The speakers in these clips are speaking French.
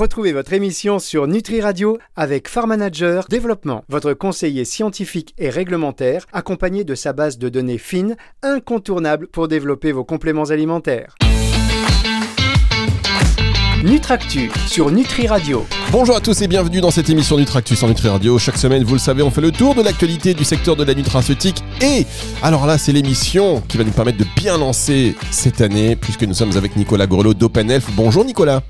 Retrouvez votre émission sur Nutri Radio avec Farm Manager Développement, votre conseiller scientifique et réglementaire, accompagné de sa base de données fines, incontournable pour développer vos compléments alimentaires. Nutractu sur Nutri Radio. Bonjour à tous et bienvenue dans cette émission Nutractu sur Nutri Radio. Chaque semaine, vous le savez, on fait le tour de l'actualité du secteur de la nutraceutique. Et alors là, c'est l'émission qui va nous permettre de bien lancer cette année, puisque nous sommes avec Nicolas Grelot d'OpenElf. Bonjour Nicolas.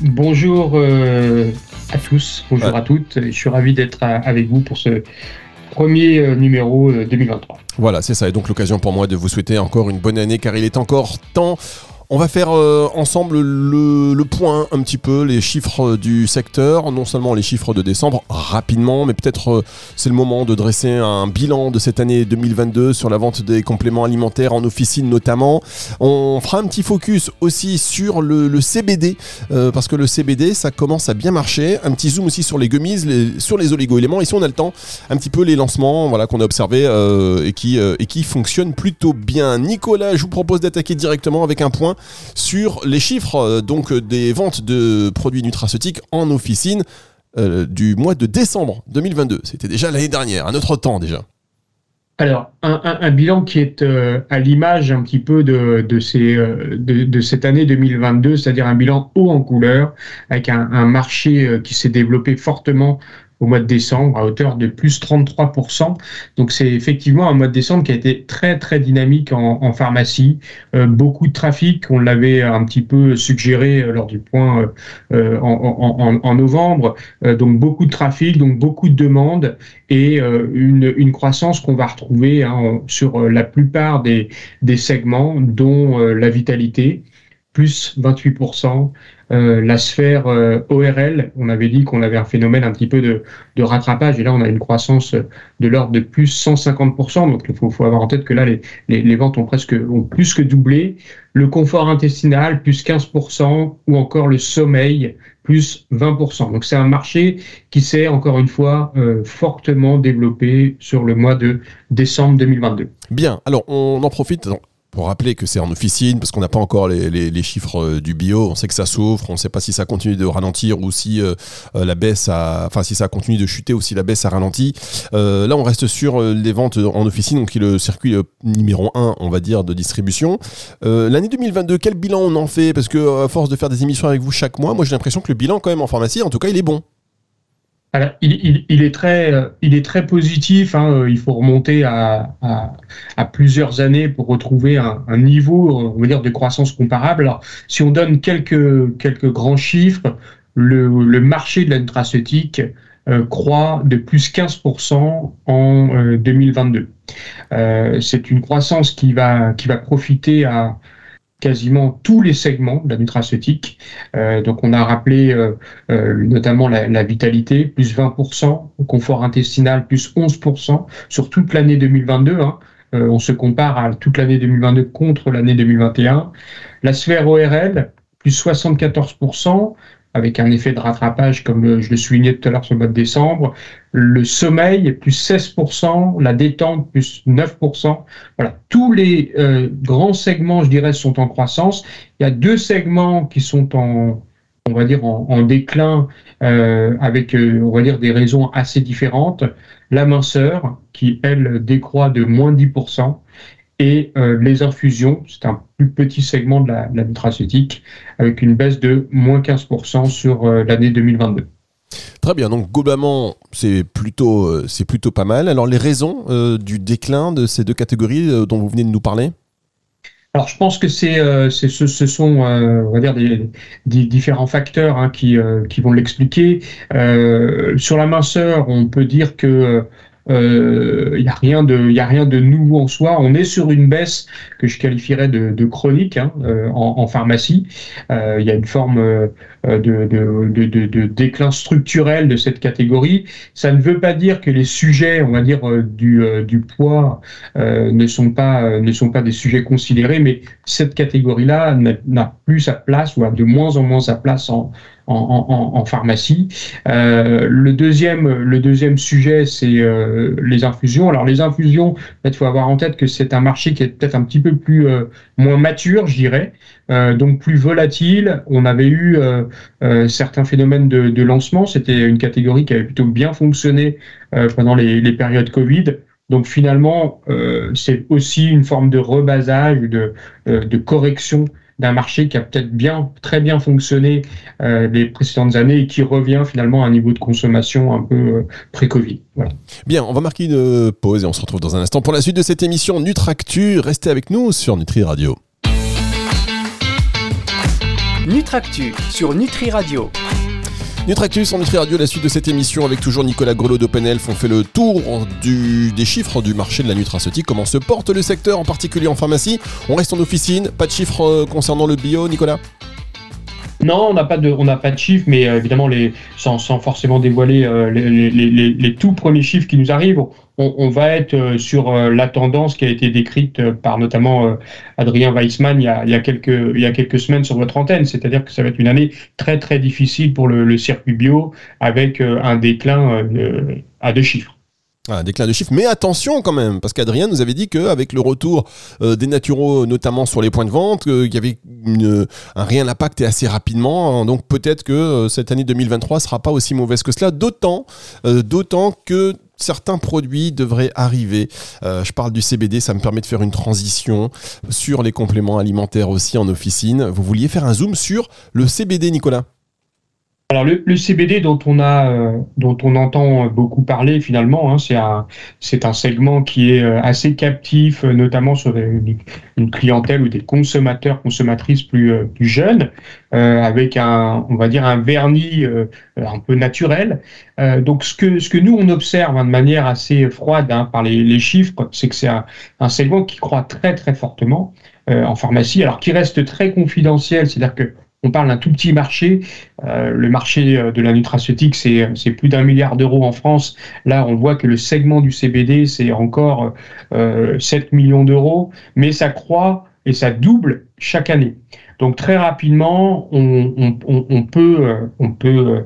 Bonjour euh, à tous, bonjour à toutes. Je suis ravi d'être avec vous pour ce premier euh, numéro 2023. Euh, voilà, c'est ça. Et donc l'occasion pour moi de vous souhaiter encore une bonne année, car il est encore temps on va faire euh, ensemble le, point, un petit peu, les chiffres du secteur, non seulement les chiffres de décembre rapidement, mais peut-être euh, c'est le moment de dresser un bilan de cette année 2022 sur la vente des compléments alimentaires en officine notamment. On fera un petit focus aussi sur le, CBD, euh, parce que le CBD, ça commence à bien marcher. Un petit zoom aussi sur les gummies, sur les oligo-éléments. Et si on a le temps, un petit peu les lancements voilà, qu'on a observés et, qui, et qui fonctionnent plutôt bien. Nicolas, je vous propose d'attaquer directement avec un point sur les chiffres euh, donc des ventes de produits nutraceutiques en officine euh, du mois de décembre 2022. C'était déjà l'année dernière, un autre temps déjà. Alors, un, bilan qui est euh, à l'image un petit peu de, cette année 2022, c'est-à-dire un bilan haut en couleur, avec un marché qui s'est développé fortement au mois de décembre à hauteur de plus 33%. Donc c'est effectivement un mois de décembre qui a été très très dynamique en, pharmacie. Euh, beaucoup de trafic, on l'avait un petit peu suggéré euh, lors du point euh, en, novembre. donc beaucoup de trafic, donc beaucoup de demandes et une, croissance qu'on va retrouver hein, sur la plupart des, des segments, dont la vitalité plus 28%, euh, la sphère euh, ORL, on avait dit qu'on avait un phénomène un petit peu de, rattrapage, et là on a une croissance de l'ordre de plus 150%, donc il faut, avoir en tête que là les, ventes ont presque ont plus que doublé, le confort intestinal plus 15%, ou encore le sommeil plus 20%. Donc c'est un marché qui s'est encore une fois euh, fortement développé sur le mois de décembre 2022. Bien, alors on en profite pour rappeler que c'est en officine, parce qu'on n'a pas encore les, chiffres euh, du bio, on sait que ça souffre, on ne sait pas si ça continue de ralentir ou si euh, euh, la baisse a, enfin si ça continue de chuter ou si la baisse a ralenti. là, on reste sur les ventes en officine, donc qui est le circuit numéro 1, on va dire, de distribution. L'année 2022, quel bilan on en fait? Parce que à force de faire des émissions avec vous chaque mois, moi j'ai l'impression que le bilan quand même en pharmacie, en tout cas, il est bon il, est très, euh, il est très positif. Hein, euh, il faut remonter à, plusieurs années pour retrouver un, niveau, on va dire, de croissance comparable. Alors, si on donne quelques, quelques grands chiffres, le, marché de la nutraceutique euh, croît de plus 15% en 2022. C'est une croissance qui va, qui va profiter à quasiment tous les segments de la nutraceutique. Euh, donc on a rappelé euh, euh, notamment la, vitalité, plus 20%, le confort intestinal, plus 11% sur toute l'année 2022. Hein. on se compare à toute l'année 2022 contre l'année 2021. La sphère ORL, plus 74%, avec un effet de rattrapage, comme euh, je le soulignais tout à l'heure sur le mois de décembre. Le sommeil, plus 16%, la détente, plus 9%. Voilà, tous les euh, grands segments, je dirais, sont en croissance. Il y a deux segments qui sont en, on va dire, en, déclin, euh, avec, on va dire, des raisons assez différentes. La minceur, qui, elle, décroît de moins 10%, et euh, les infusions, c'est un plus petit segment de la, nutraceutique, avec une baisse de moins 15% sur euh, l'année 2022. Très bien, donc globalement, c'est plutôt, euh, c'est plutôt pas mal. Alors les raisons du déclin de ces deux catégories dont vous venez de nous parler? Alors, je pense que c'est, ce, ce, sont, on va dire, des, différents facteurs hein, qui, qui vont l'expliquer. sur la minceur, on peut dire que il euh, n'y a rien de, il a rien de nouveau en soi. On est sur une baisse que je qualifierais de, chronique hein, euh, en, pharmacie. Il euh, y a une forme de, de, déclin structurel de cette catégorie. Ça ne veut pas dire que les sujets, on va dire du, du poids, ne sont pas ne sont pas des sujets considérés, mais cette catégorie-là n'a plus sa place ou a de moins en moins sa place en en, pharmacie. le deuxième, le deuxième sujet, c'est les infusions. Alors les infusions, il faut avoir en tête que c'est un marché qui est peut-être un petit peu plus moins mature, je dirais, donc plus volatile. On avait eu certains phénomènes de, de lancement. C'était une catégorie qui avait plutôt bien fonctionné pendant les, les périodes Covid. Donc finalement, euh, c'est aussi une forme de rebasage, de, euh, de correction d'un marché qui a peut-être bien, très bien fonctionné euh, les précédentes années et qui revient finalement à un niveau de consommation un peu euh, pré-Covid. Voilà. Bien, on va marquer une pause et on se retrouve dans un instant pour la suite de cette émission Nutractu. Restez avec nous sur Nutri Radio. Nutractu sur Nutri Radio. Nutractus en Nutri Radio, la suite de cette émission avec toujours Nicolas Grelot d'OpenElf. On fait le tour du, des chiffres du marché de la nutraceutique. Comment se porte le secteur, en particulier en pharmacie On reste en officine. Pas de chiffres euh, concernant le bio, Nicolas? Non, on n'a pas de, on n'a pas de chiffres, mais euh, évidemment, les, sans, forcément dévoiler euh, les, les, tout premiers chiffres qui nous arrivent, on, va être euh, sur la tendance qui a été décrite par notamment Adrien Weissmann il y, a, quelques, il y a quelques semaines sur votre antenne, c'est-à-dire que ça va être une année très très difficile pour le, circuit bio avec un déclin à deux chiffres. Un déclin de chiffres, mais attention quand même, parce qu'Adrien nous avait dit qu'avec le retour euh, des naturaux, notamment sur les points de vente, qu'il y avait un réel impact et assez rapidement. Hein. donc peut-être que euh, cette année 2023 sera pas aussi mauvaise que cela, d'autant, euh, d'autant que certains produits devraient arriver. je parle du CBD, ça me permet de faire une transition sur les compléments alimentaires aussi en officine. Vous vouliez faire un zoom sur le CBD, Nicolas? Alors le, CBD dont on a, euh, dont on entend beaucoup parler finalement, hein, c'est un, c'est un segment qui est euh, assez captif, euh, notamment sur une, clientèle ou des consommateurs, consommatrices plus, plus jeunes, avec un, on va dire un vernis un peu naturel. donc ce que, ce que nous on observe hein, de manière assez froide hein, par les, les chiffres, c'est que c'est un, un, segment qui croît très très fortement en pharmacie, alors qui reste très confidentiel, c'est-à-dire que on parle d'un tout petit marché. Euh, le marché euh, de la nutraceutique, c'est plus d'un milliard d'euros en France. Là, on voit que le segment du CBD, c'est encore 7 euh, millions d'euros, mais ça croît et ça double chaque année. Donc très rapidement, on peut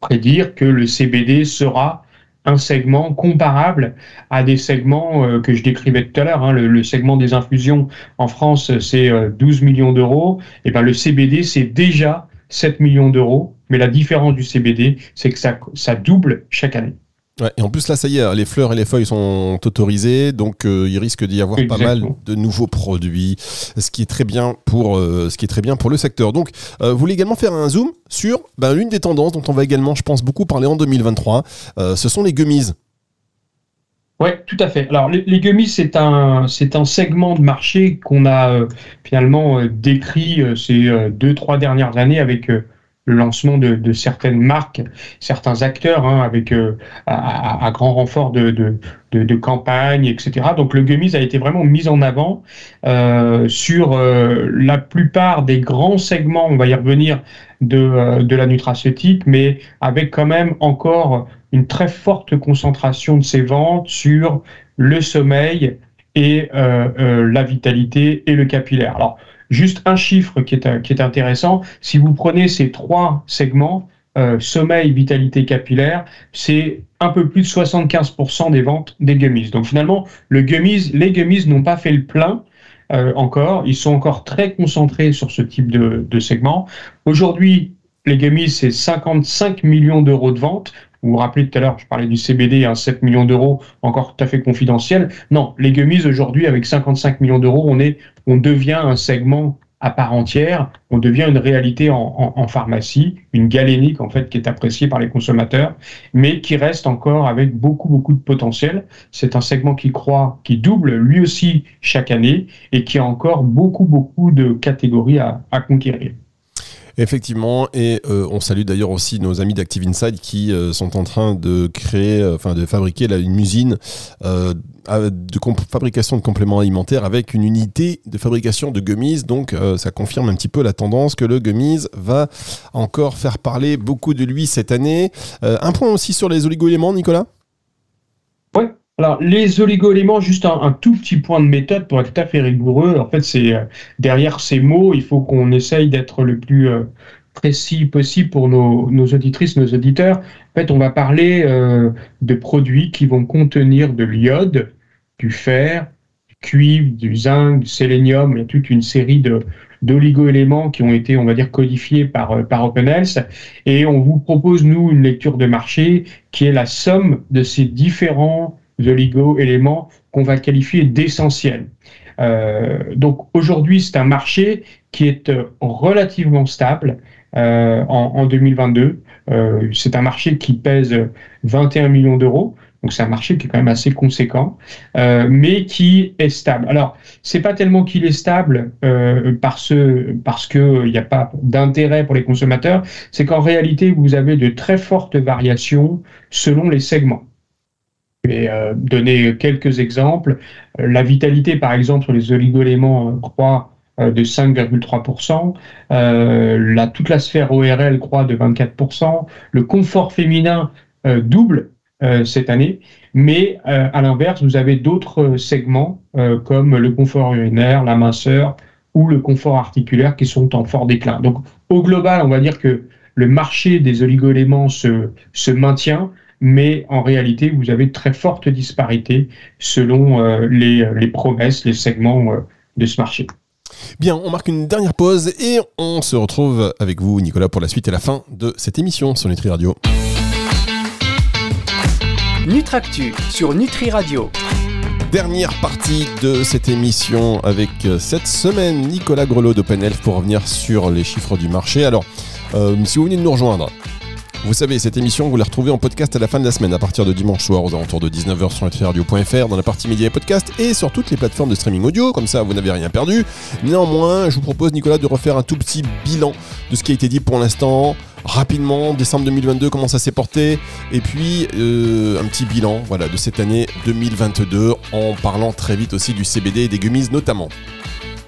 prédire que le CBD sera un segment comparable à des segments euh, que je décrivais tout à l'heure. Hein. Le, segment des infusions en France, c'est 12 euh, millions d'euros. Et ben le CBD, c'est déjà 7 millions d'euros. Mais la différence du CBD, c'est que ça double chaque année et en plus là, ça y est, les fleurs et les feuilles sont autorisées, donc euh, il risque d'y avoir pas mal de nouveaux produits, ce qui est très bien pour, euh, ce qui est très bien pour le secteur. Donc, euh, vous voulez également faire un zoom sur ben, l'une des tendances dont on va également, je pense, beaucoup parler en 2023. ce sont les gummies. Oui, tout à fait. Alors, les, les gummies, c'est un, c'est un segment de marché qu'on a finalement décrit ces deux, trois dernières années avec le lancement de, certaines marques, certains acteurs, hein, avec euh, à, grand renfort de, de, campagne, etc. Donc le gummies a été vraiment mis en avant euh, sur euh, la plupart des grands segments, on va y revenir, de, de la nutraceutique, mais avec quand même encore une très forte concentration de ces ventes sur le sommeil et la vitalité et le capillaire. Juste un chiffre qui est, intéressant, si vous prenez ces trois segments, euh, sommeil, vitalité capillaire, c'est un peu plus de 75% des ventes des gummies. Donc finalement, les gummies n'ont pas fait le plein euh, encore. Ils sont encore très concentrés sur ce type de, de segment. Aujourd'hui, les gummies, c'est 55 millions d'euros de ventes. Vous vous rappelez tout à l'heure, je parlais du CBD à 7 millions d'euros, encore tout à fait confidentiel. Non, les gummies aujourd'hui, avec 55 millions d'euros, on, est, on devient un segment à part entière, on devient une réalité en, pharmacie, une galénique en fait qui est appréciée par les consommateurs, mais qui reste encore avec beaucoup beaucoup de potentiel. C'est un segment qui croît, qui double lui aussi chaque année et qui a encore beaucoup beaucoup de catégories à conquérir. Effectivement, et euh, on salue d'ailleurs aussi nos amis d'Active Inside qui euh, sont en train de créer, euh, enfin de fabriquer là, une usine de fabrication de compléments alimentaires avec une unité de fabrication de gummies. Donc ça confirme un petit peu la tendance que le gummies va encore faire parler beaucoup de lui cette année. un point aussi sur les oligo-éléments, Nicolas? Oui, alors, les oligo-éléments, juste un, tout petit point de méthode pour être tout à fait rigoureux. En fait, c'est euh, derrière ces mots, il faut qu'on essaye d'être le plus, euh, précis possible pour nos, nos, auditrices, nos auditeurs. En fait, on va parler euh, de produits qui vont contenir de l'iode, du fer, du cuivre, du zinc, du sélénium, il y a toute une série de d'oligo-éléments qui ont été, on va dire, codifiés par, euh, par. Et on vous propose, nous, une lecture de marché qui est la somme de ces différents oligo-éléments qu'on va qualifier d'essentiels. Euh, donc aujourd'hui, c'est un marché qui est euh, relativement stable euh, en, en, 2022. Euh, c'est un marché qui pèse 21 millions d'euros. Donc c'est un marché qui est quand même assez conséquent, euh, mais qui est stable. Alors c'est pas tellement qu'il est stable euh, parce parce que il n'y a pas d'intérêt pour les consommateurs, c'est qu'en réalité vous avez de très fortes variations selon les segments. Je vais euh, donner quelques exemples. La vitalité, par exemple, sur les oligoéléments croît de 5,3%. Euh, la, toute la sphère ORL croît de 24%. Le confort féminin euh, double euh, cette année. Mais à l'inverse, vous avez d'autres segments comme le confort urinaire, la minceur ou le confort articulaire qui sont en fort déclin. Donc au global, on va dire que le marché des oligoéléments se, se maintient, mais en réalité, vous avez de très fortes disparités selon euh, les, les, promesses, les segments euh, de ce marché. Bien, on marque une dernière pause et on se retrouve avec vous, Nicolas, pour la suite et la fin de cette émission sur Nutri Radio. Nutractu sur Nutri Radio. Dernière partie de cette émission avec euh, cette semaine Nicolas Grelot d'Open pour revenir sur les chiffres du marché. Alors, euh, si vous venez de nous rejoindre, vous savez, cette émission, vous la retrouvez en podcast à la fin de la semaine, à partir de dimanche soir aux alentours de 19h sur nutriradio.fr, dans la partie médias et podcast, et sur toutes les plateformes de streaming audio, comme ça vous n'avez rien perdu. Néanmoins, je vous propose, Nicolas, de refaire un tout petit bilan de ce qui a été dit pour l'instant, rapidement, décembre 2022, comment ça s'est porté, et puis euh, un petit bilan voilà, de cette année 2022, en parlant très vite aussi du CBD et des gummies notamment.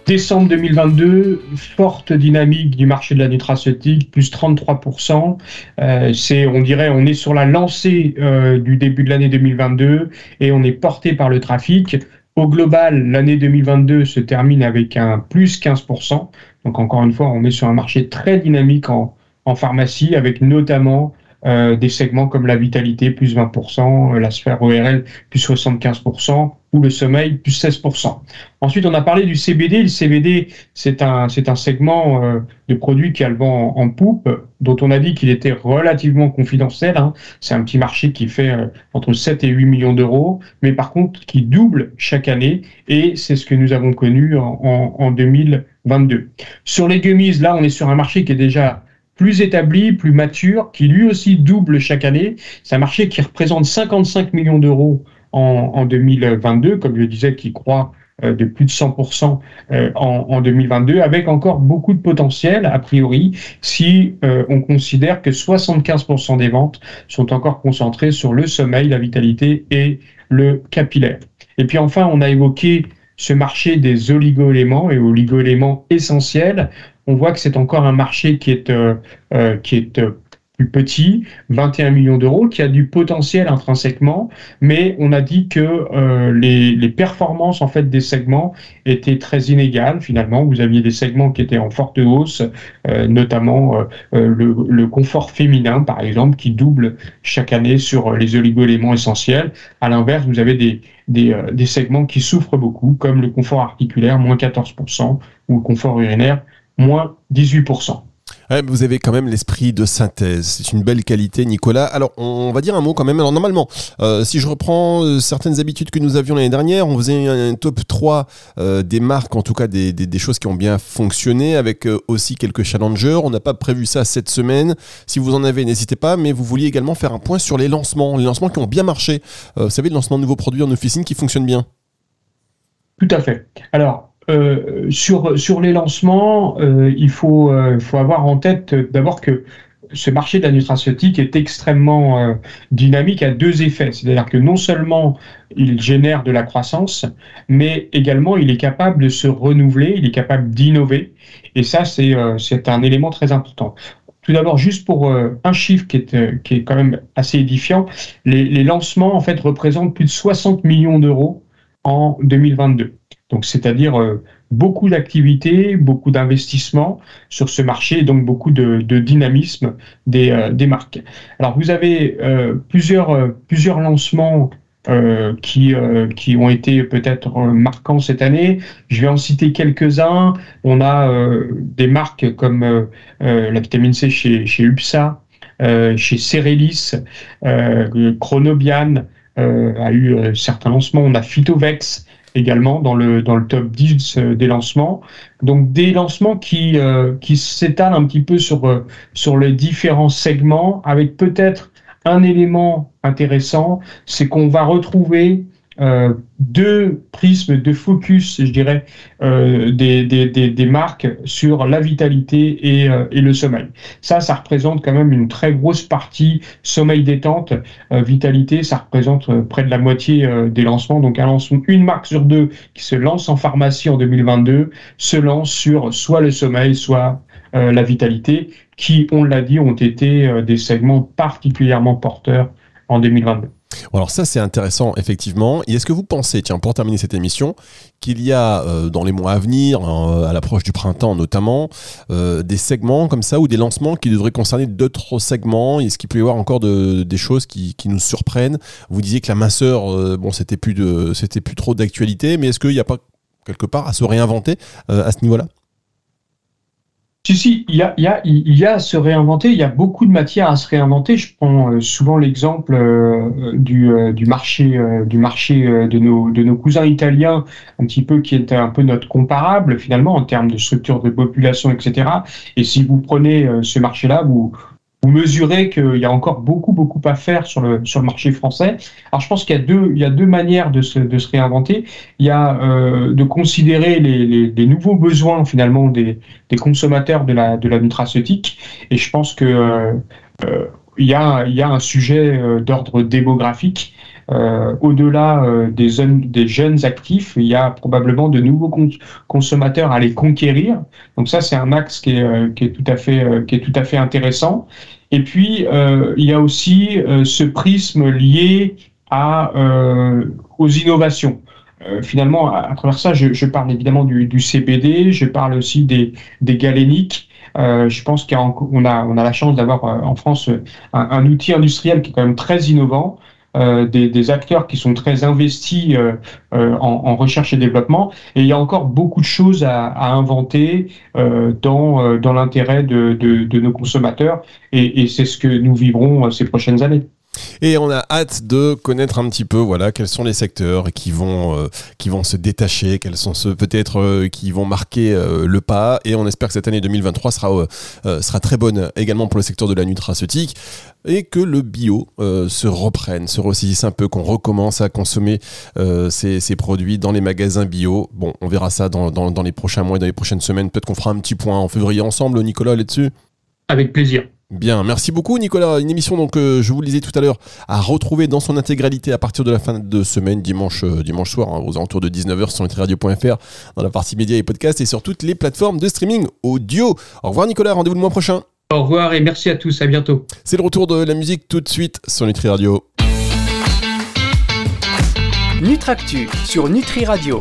Décembre 2022, forte dynamique du marché de la nutraceutique, plus 33%. Euh, c'est, on dirait, on est sur la lancée euh, du début de l'année 2022 et on est porté par le trafic. Au global, l'année 2022 se termine avec un plus 15%. Donc encore une fois, on est sur un marché très dynamique en, en pharmacie, avec notamment euh, des segments comme la vitalité, plus 20%, euh, la sphère ORL, plus 75%, ou le sommeil, plus 16%. Ensuite, on a parlé du CBD. Le CBD, c'est un, c'est un segment euh, de produits qui a le vent en, poupe, dont on a dit qu'il était relativement confidentiel. Hein. C'est un petit marché qui fait euh, entre 7 et 8 millions d'euros, mais par contre qui double chaque année, et c'est ce que nous avons connu en, en, en 2022. Sur les gummies, là, on est sur un marché qui est déjà plus établi, plus mature, qui lui aussi double chaque année. C'est un marché qui représente 55 millions d'euros en, en, 2022, comme je disais, qui croît euh, de plus de 100% euh, en, en, 2022, avec encore beaucoup de potentiel, a priori, si euh, on considère que 75% des ventes sont encore concentrées sur le sommeil, la vitalité et le capillaire. Et puis enfin, on a évoqué ce marché des oligo-éléments et oligo-éléments essentiels on voit que c'est encore un marché qui est, euh, euh, qui est euh, plus petit, 21 millions d'euros, qui a du potentiel intrinsèquement, mais on a dit que euh, les, les, performances en fait des segments étaient très inégales. Finalement, vous aviez des segments qui étaient en forte hausse, euh, notamment euh, le, le, confort féminin, par exemple, qui double chaque année sur les oligo-éléments essentiels. À l'inverse, vous avez des, des, des segments qui souffrent beaucoup, comme le confort articulaire, moins 14%, ou le confort urinaire, moins 18%. Ouais, vous avez quand même l'esprit de synthèse. C'est une belle qualité, Nicolas. Alors, on va dire un mot quand même. Alors, normalement, euh, si je reprends euh, certaines habitudes que nous avions l'année dernière, on faisait un, top 3 euh, des marques, en tout cas des, des, des, choses qui ont bien fonctionné, avec euh, aussi quelques challengers. On n'a pas prévu ça cette semaine. Si vous en avez, n'hésitez pas. Mais vous vouliez également faire un point sur les lancements, les lancements qui ont bien marché. Euh, vous savez, le lancement de nouveaux produits en officine qui fonctionnent bien. Tout à fait. Alors, euh, sur, les lancements, euh, il faut, euh, faut avoir en tête d'abord que ce marché de la nutraceutique est extrêmement dynamique à deux effets. C'est-à-dire que non seulement il génère de la croissance, mais également il est capable de se renouveler, il est capable d'innover. Et ça, c'est un élément très important. Tout d'abord, juste pour un chiffre qui est, qui est quand même assez édifiant, les, les lancements en fait représentent plus de 60 millions d'euros en 2022. Donc, c'est-à-dire euh, beaucoup d'activités, beaucoup d'investissements sur ce marché et donc beaucoup de, dynamisme des, des, marques. Alors vous avez plusieurs, plusieurs lancements qui, qui ont été peut-être marquants cette année. Je vais en citer quelques-uns. On a des marques comme la vitamine C chez, chez UPSA, chez Cerelis, Chronobian, euh, a eu euh, certains lancements. On a Phytovex également dans le, dans le top 10 euh, des lancements. Donc des lancements qui, qui s'étalent un petit peu sur, sur les différents segments avec peut-être un élément intéressant, c'est qu'on va retrouver euh, deux prismes, de focus, je dirais, euh, des, des, des, marques sur la vitalité et, euh, et, le sommeil. Ça, ça représente quand même une très grosse partie sommeil détente, vitalité, ça représente près de la moitié des lancements. Donc un lancement, une marque sur deux qui se lance en pharmacie en 2022 se lance sur soit le sommeil, soit la vitalité, qui, on l'a dit, ont été des segments particulièrement porteurs en 2022. Alors ça c'est intéressant effectivement. Et est-ce que vous pensez, tiens, pour terminer cette émission, qu'il y a euh, dans les mois à venir, euh, à l'approche du printemps notamment, euh, des segments comme ça ou des lancements qui devraient concerner d'autres segments? Est-ce qu'il peut y avoir encore des choses qui, nous surprennent? Vous disiez que la minceur, bon, c'était plus de, c'était plus trop d'actualité, mais est-ce qu'il n'y a pas quelque part à se réinventer à ce niveau-là? Si, si, il y a, y, a, à se réinventer, il y a beaucoup de matière à se réinventer. Je prends euh, souvent l'exemple euh, du, euh, du marché, du marché de, nos, de nos cousins italiens, un petit peu qui était un peu notre comparable finalement en termes de structure de population, etc. Et si vous prenez ce marché-là, vous, vous mesurez qu'il y a encore beaucoup, beaucoup à faire sur le, sur le marché français. Alors, je pense qu'il y a deux, il y a deux manières de se, de se réinventer. Il y a euh, de considérer les, les, les, nouveaux besoins, finalement, des, des consommateurs de la, de la nutraceutique. Et je pense que euh, euh il, y a, il y a un sujet euh, d'ordre démographique. Euh, au-delà euh, des, des, jeunes actifs, il y a probablement de nouveaux consommateurs à les conquérir. Donc ça, c'est un axe qui est, qui est, tout à fait, qui est tout à fait intéressant. Et puis, euh, il y a aussi euh, ce prisme lié à, euh, aux innovations. finalement, à, travers ça, je, je parle évidemment du, du, CBD, je parle aussi des, des galéniques. je pense qu'on a, on a la chance d'avoir en France un, un, outil industriel qui est quand même très innovant. Euh, des, acteurs qui sont très investis euh, euh, en, recherche et développement. Et il y a encore beaucoup de choses à, inventer dans, dans l'intérêt de, de, nos consommateurs. Et c'est ce que nous vivrons ces prochaines années. Et on a hâte de connaître un petit peu voilà quels sont les secteurs qui vont euh, qui vont se détacher, quels sont ceux peut-être euh, qui vont marquer euh, le pas et on espère que cette année 2023 sera sera très bonne également pour le secteur de la nutraceutique et que le bio se reprenne, se ressaisisse un peu, qu'on recommence à consommer ces, ces, produits dans les magasins bio. Bon, on verra ça dans, dans, dans les prochains mois et dans les prochaines semaines. Peut-être qu'on fera un petit point en février ensemble, Nicolas, là-dessus. Avec plaisir. Bien, merci beaucoup Nicolas. Une émission donc euh, je vous le disais tout à l'heure à retrouver dans son intégralité à partir de la fin de semaine dimanche euh, dimanche soir hein, aux alentours de 19h sur nutriradio.fr dans la partie médias et podcasts et sur toutes les plateformes de streaming audio. Au revoir Nicolas, rendez-vous le mois prochain. Au revoir et merci à tous, à bientôt. C'est le retour de la musique tout de suite sur Nutri Radio. Nutractu sur Nutri Radio.